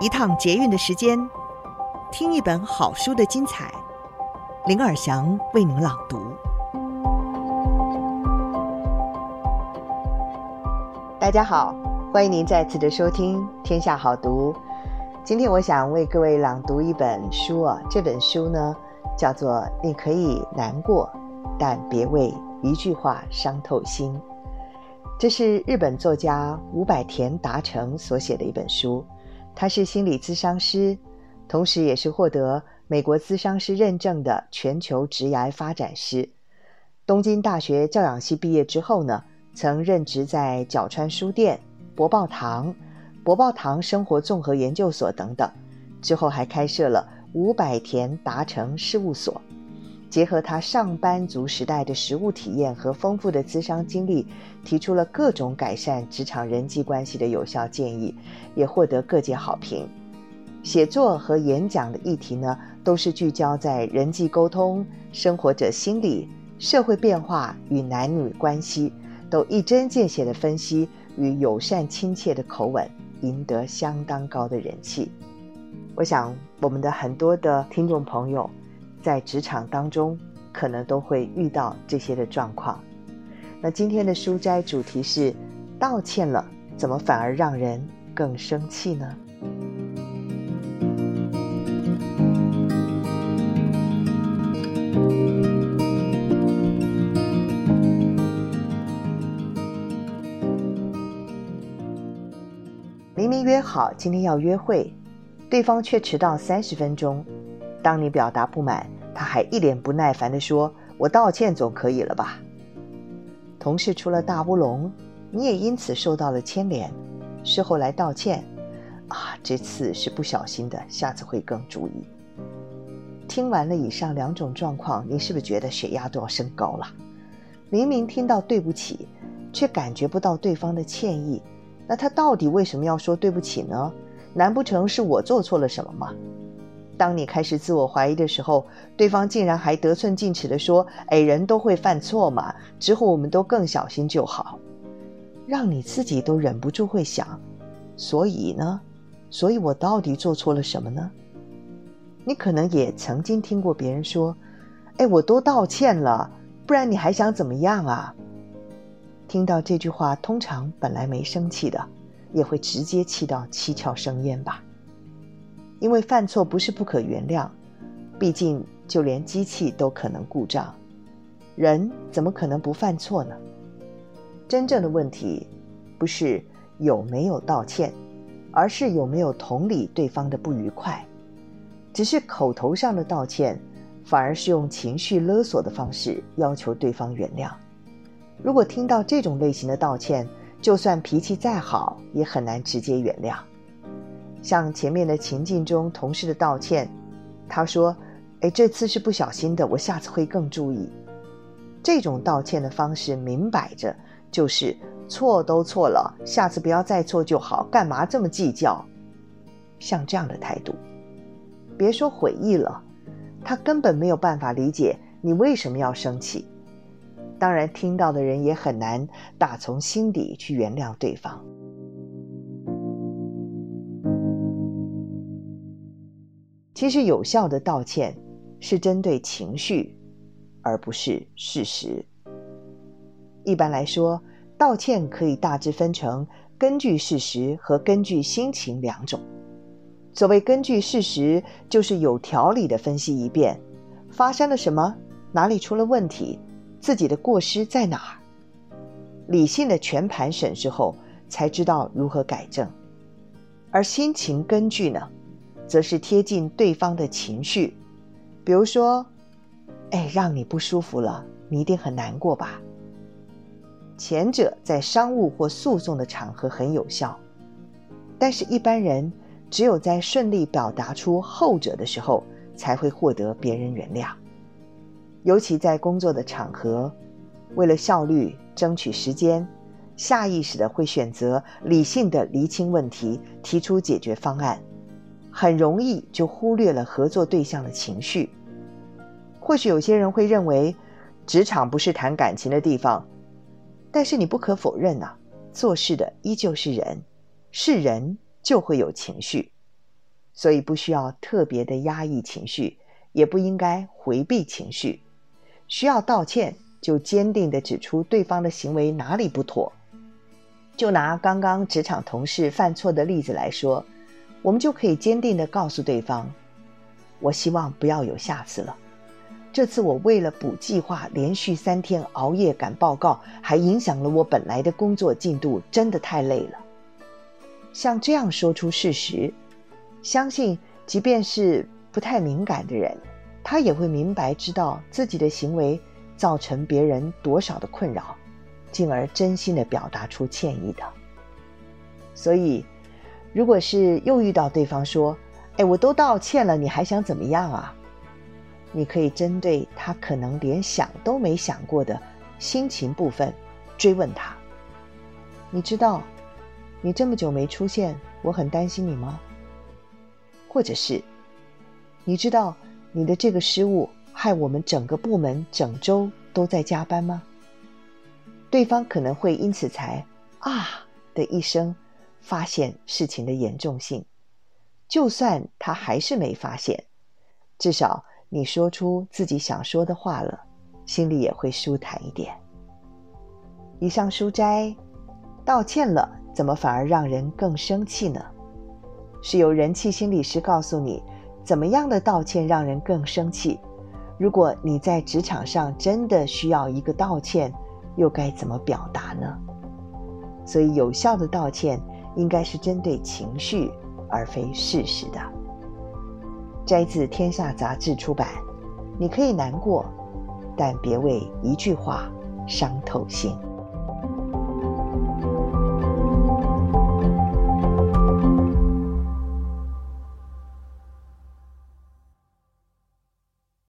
一趟捷运的时间，听一本好书的精彩。林尔祥为您朗读。大家好，欢迎您再次的收听《天下好读》。今天我想为各位朗读一本书啊，这本书呢叫做《你可以难过，但别为一句话伤透心》。这是日本作家伍百田达成所写的一本书。他是心理咨商师，同时也是获得美国咨商师认证的全球职涯发展师。东京大学教养系毕业之后呢，曾任职在角川书店、博报堂、博报堂生活综合研究所等等。之后还开设了五百田达成事务所。结合他上班族时代的实务体验和丰富的资商经历，提出了各种改善职场人际关系的有效建议，也获得各界好评。写作和演讲的议题呢，都是聚焦在人际沟通、生活者心理、社会变化与男女关系，都一针见血的分析与友善亲切的口吻，赢得相当高的人气。我想，我们的很多的听众朋友。在职场当中，可能都会遇到这些的状况。那今天的书斋主题是：道歉了，怎么反而让人更生气呢？明明约好今天要约会，对方却迟到三十分钟。当你表达不满，他还一脸不耐烦地说：“我道歉总可以了吧？”同事出了大乌龙，你也因此受到了牵连，事后来道歉，啊，这次是不小心的，下次会更注意。听完了以上两种状况，你是不是觉得血压都要升高了？明明听到对不起，却感觉不到对方的歉意，那他到底为什么要说对不起呢？难不成是我做错了什么吗？当你开始自我怀疑的时候，对方竟然还得寸进尺地说：“哎，人都会犯错嘛，之后我们都更小心就好。”让你自己都忍不住会想：所以呢？所以我到底做错了什么呢？你可能也曾经听过别人说：“哎，我都道歉了，不然你还想怎么样啊？”听到这句话，通常本来没生气的，也会直接气到七窍生烟吧。因为犯错不是不可原谅，毕竟就连机器都可能故障，人怎么可能不犯错呢？真正的问题不是有没有道歉，而是有没有同理对方的不愉快。只是口头上的道歉，反而是用情绪勒索的方式要求对方原谅。如果听到这种类型的道歉，就算脾气再好，也很难直接原谅。像前面的情境中，同事的道歉，他说：“哎，这次是不小心的，我下次会更注意。”这种道歉的方式，明摆着就是错都错了，下次不要再错就好，干嘛这么计较？像这样的态度，别说悔意了，他根本没有办法理解你为什么要生气。当然，听到的人也很难打从心底去原谅对方。其实有效的道歉是针对情绪，而不是事实。一般来说，道歉可以大致分成根据事实和根据心情两种。所谓根据事实，就是有条理的分析一遍发生了什么，哪里出了问题，自己的过失在哪儿，理性的全盘审视后，才知道如何改正。而心情根据呢？则是贴近对方的情绪，比如说，哎，让你不舒服了，你一定很难过吧？前者在商务或诉讼的场合很有效，但是一般人只有在顺利表达出后者的时候，才会获得别人原谅。尤其在工作的场合，为了效率、争取时间，下意识的会选择理性的厘清问题，提出解决方案。很容易就忽略了合作对象的情绪。或许有些人会认为，职场不是谈感情的地方，但是你不可否认呐、啊，做事的依旧是人，是人就会有情绪。所以不需要特别的压抑情绪，也不应该回避情绪。需要道歉，就坚定地指出对方的行为哪里不妥。就拿刚刚职场同事犯错的例子来说，我们就可以坚定地告诉对方：“我希望不要有下次了。这次我为了补计划，连续三天熬夜赶报告，还影响了我本来的工作进度，真的太累了。”像这样说出事实，相信即便是不太敏感的人，他也会明白知道自己的行为造成别人多少的困扰。进而真心的表达出歉意的。所以，如果是又遇到对方说：“哎，我都道歉了，你还想怎么样啊？”你可以针对他可能连想都没想过的心情部分追问他：“你知道，你这么久没出现，我很担心你吗？”或者是：“你知道你的这个失误害我们整个部门整周都在加班吗？”对方可能会因此才“啊”的一声发现事情的严重性。就算他还是没发现，至少你说出自己想说的话了，心里也会舒坦一点。以上书斋，道歉了，怎么反而让人更生气呢？是由人气心理师告诉你，怎么样的道歉让人更生气。如果你在职场上真的需要一个道歉，又该怎么表达呢？所以，有效的道歉应该是针对情绪，而非事实的。摘自《天下杂志》出版。你可以难过，但别为一句话伤透心。